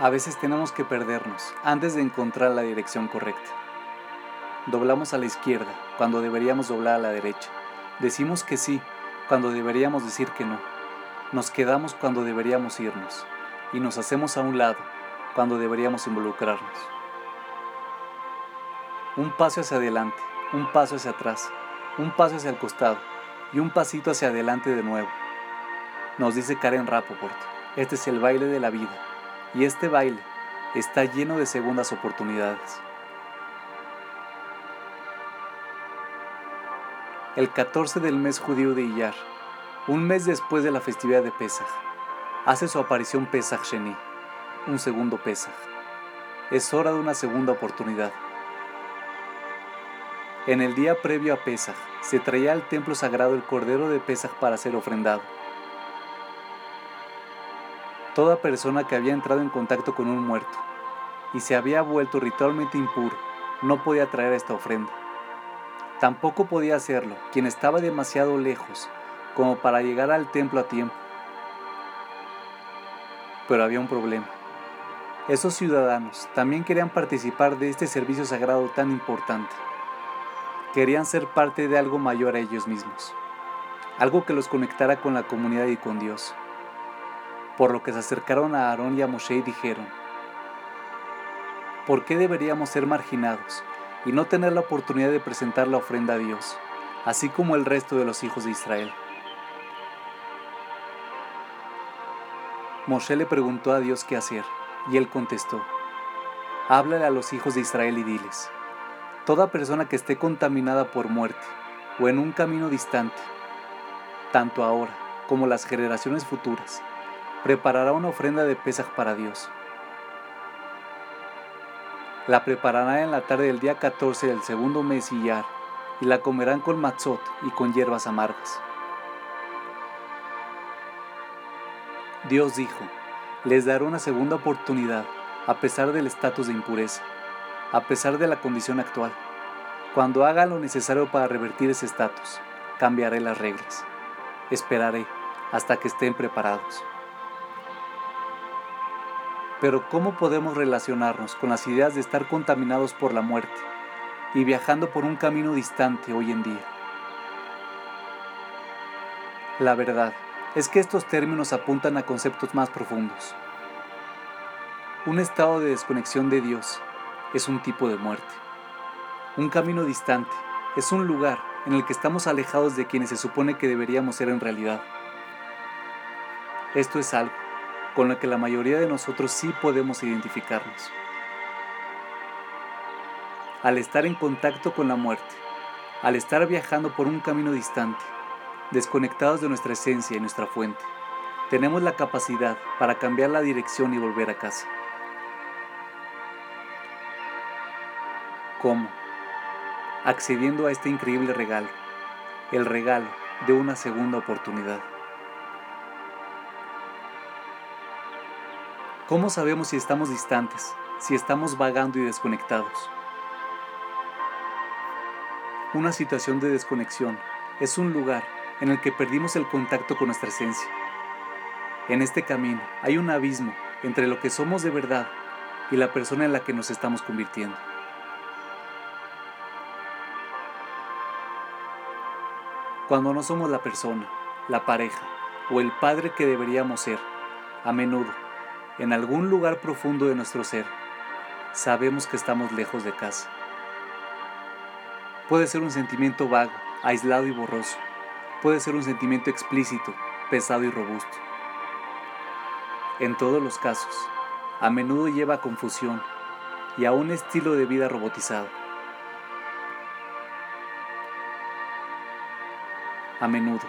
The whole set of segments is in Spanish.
A veces tenemos que perdernos antes de encontrar la dirección correcta. Doblamos a la izquierda cuando deberíamos doblar a la derecha. Decimos que sí cuando deberíamos decir que no. Nos quedamos cuando deberíamos irnos. Y nos hacemos a un lado cuando deberíamos involucrarnos. Un paso hacia adelante, un paso hacia atrás, un paso hacia el costado y un pasito hacia adelante de nuevo. Nos dice Karen Rapoport, este es el baile de la vida y este baile está lleno de segundas oportunidades. El 14 del mes judío de Iyar, un mes después de la festividad de Pesach, hace su aparición Pesach Sheni, un segundo Pesach. Es hora de una segunda oportunidad. En el día previo a Pesach, se traía al templo sagrado el cordero de Pesach para ser ofrendado. Toda persona que había entrado en contacto con un muerto y se había vuelto ritualmente impuro no podía traer esta ofrenda. Tampoco podía hacerlo quien estaba demasiado lejos como para llegar al templo a tiempo. Pero había un problema. Esos ciudadanos también querían participar de este servicio sagrado tan importante. Querían ser parte de algo mayor a ellos mismos, algo que los conectara con la comunidad y con Dios por lo que se acercaron a Aarón y a Moshe y dijeron, ¿por qué deberíamos ser marginados y no tener la oportunidad de presentar la ofrenda a Dios, así como el resto de los hijos de Israel? Moshe le preguntó a Dios qué hacer, y él contestó, háblale a los hijos de Israel y diles, toda persona que esté contaminada por muerte o en un camino distante, tanto ahora como las generaciones futuras, preparará una ofrenda de Pesaj para Dios. La preparará en la tarde del día 14 del segundo mes y la comerán con matzot y con hierbas amargas. Dios dijo, les daré una segunda oportunidad a pesar del estatus de impureza, a pesar de la condición actual. Cuando haga lo necesario para revertir ese estatus, cambiaré las reglas. Esperaré hasta que estén preparados. Pero ¿cómo podemos relacionarnos con las ideas de estar contaminados por la muerte y viajando por un camino distante hoy en día? La verdad es que estos términos apuntan a conceptos más profundos. Un estado de desconexión de Dios es un tipo de muerte. Un camino distante es un lugar en el que estamos alejados de quienes se supone que deberíamos ser en realidad. Esto es algo con la que la mayoría de nosotros sí podemos identificarnos. Al estar en contacto con la muerte, al estar viajando por un camino distante, desconectados de nuestra esencia y nuestra fuente, tenemos la capacidad para cambiar la dirección y volver a casa. ¿Cómo? Accediendo a este increíble regalo, el regalo de una segunda oportunidad. ¿Cómo sabemos si estamos distantes, si estamos vagando y desconectados? Una situación de desconexión es un lugar en el que perdimos el contacto con nuestra esencia. En este camino hay un abismo entre lo que somos de verdad y la persona en la que nos estamos convirtiendo. Cuando no somos la persona, la pareja o el padre que deberíamos ser, a menudo en algún lugar profundo de nuestro ser, sabemos que estamos lejos de casa. Puede ser un sentimiento vago, aislado y borroso. Puede ser un sentimiento explícito, pesado y robusto. En todos los casos, a menudo lleva a confusión y a un estilo de vida robotizado. A menudo,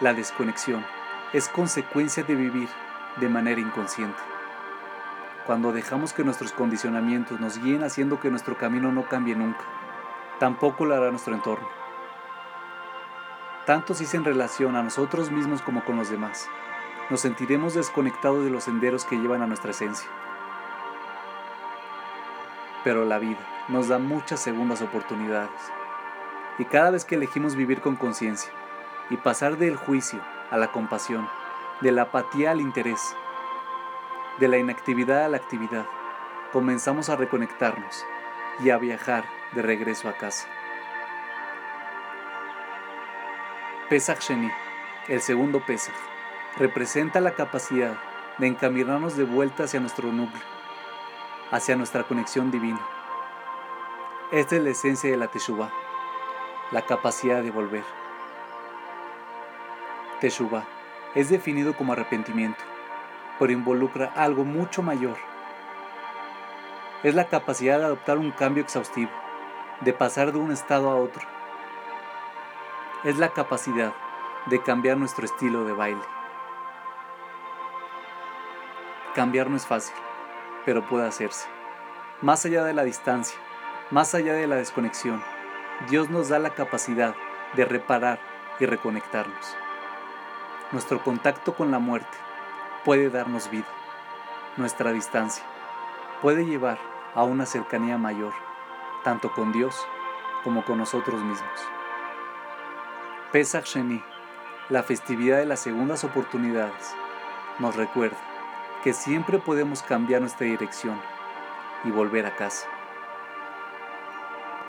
la desconexión es consecuencia de vivir de manera inconsciente cuando dejamos que nuestros condicionamientos nos guíen haciendo que nuestro camino no cambie nunca. Tampoco lo hará nuestro entorno. Tanto si se en relación a nosotros mismos como con los demás, nos sentiremos desconectados de los senderos que llevan a nuestra esencia. Pero la vida nos da muchas segundas oportunidades. Y cada vez que elegimos vivir con conciencia y pasar del juicio a la compasión, de la apatía al interés, de la inactividad a la actividad, comenzamos a reconectarnos y a viajar de regreso a casa. Pesach Sheni, el segundo Pesach, representa la capacidad de encaminarnos de vuelta hacia nuestro núcleo, hacia nuestra conexión divina. Esta es la esencia de la Teshuvah, la capacidad de volver. Teshuvah es definido como arrepentimiento, pero involucra algo mucho mayor. Es la capacidad de adoptar un cambio exhaustivo, de pasar de un estado a otro. Es la capacidad de cambiar nuestro estilo de baile. Cambiar no es fácil, pero puede hacerse. Más allá de la distancia, más allá de la desconexión, Dios nos da la capacidad de reparar y reconectarnos. Nuestro contacto con la muerte puede darnos vida. Nuestra distancia puede llevar a una cercanía mayor, tanto con Dios como con nosotros mismos. Pesach Sheni, la festividad de las segundas oportunidades, nos recuerda que siempre podemos cambiar nuestra dirección y volver a casa.